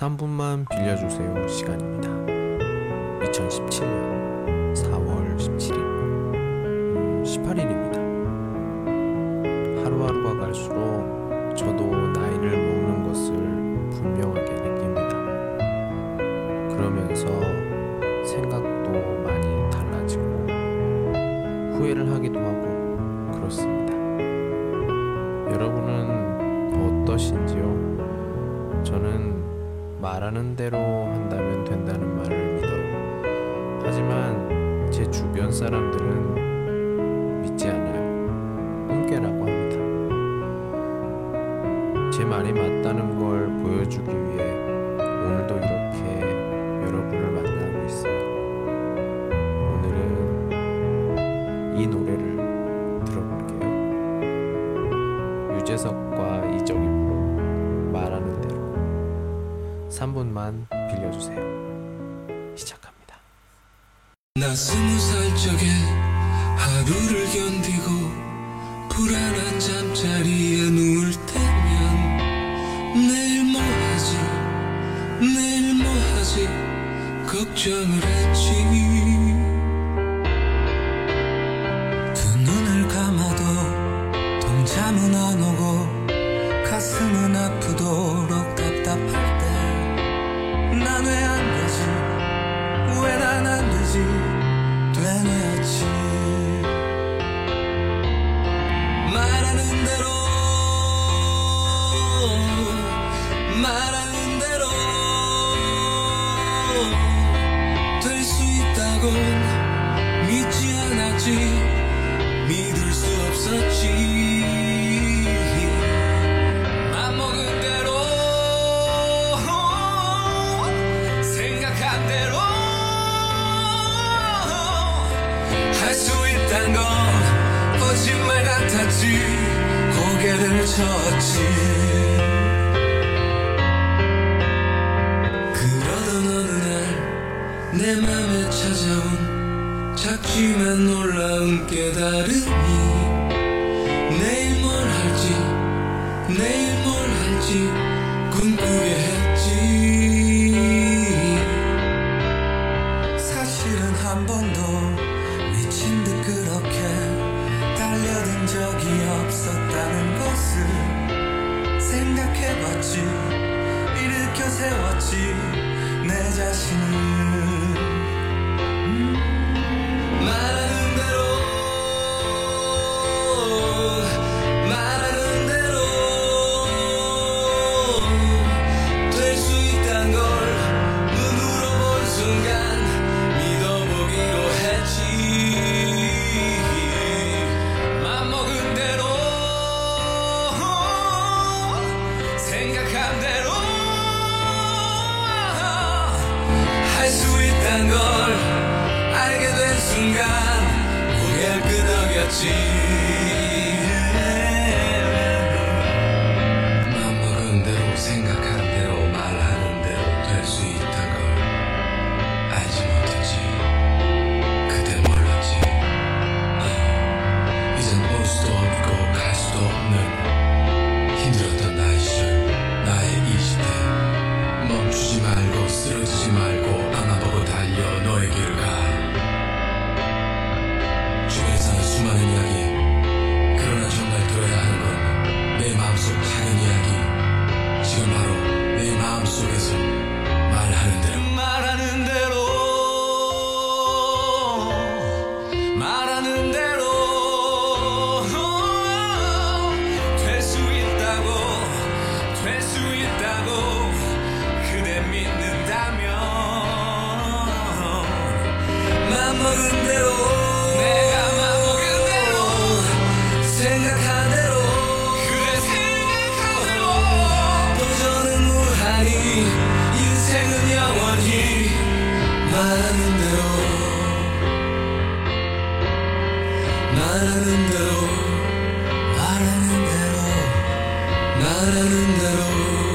3분만 빌려주세요 시간입니다. 2017년 4월 17일 음, 18일입니다. 하루하루가 갈수록 저도 나이를 먹는 것을 분명하게 느낍니다. 그러면서 생각도 많이 달라지고 후회를 하기도 하고 그렇습니다. 여러분은 어떠신지요? 저는 말하는 대로 한다면 된다는 말을 믿어요. 하지만 제 주변 사람들은 믿지 않아요. 꿈깨라고 합니다. 제 말이 맞다는 걸 보여주기 위해 오늘도 이렇게 여러분을 만나고 있어요. 오늘은 이 노래를 들어볼게요. 유재석과 대로 3분만 빌려주세요. 시작합니다. 나 스무 살 적에 하루를 견디고 불안한 잠자리에 누울 때면 내일 뭐 하지 내일 뭐 하지 걱정을 했지 난 왜 안 되지? 왜 난 안 되지? 되뇌었지. 말하는 대로 말하는 대로 될 수 있다곤 믿지 않았지. 믿을 수 없었지 수 있단 건 거짓말 같았지. 고개를 쳤지. 그러던 어느 날내 맘에 찾아온 작지만 놀라운 깨달음이 내일 뭘 할지 내일 뭘 할지 꿈꾸게 했지. 사실은 한 번도 미친 듯 그렇게 달려든 적이 없었다는 것을 생각해봤지. 일으켜 세웠지 내 자신을. 말 순간 고개를 끄덕였지. 맘먹은 말하는 대로 말하는 대로 말하는 대로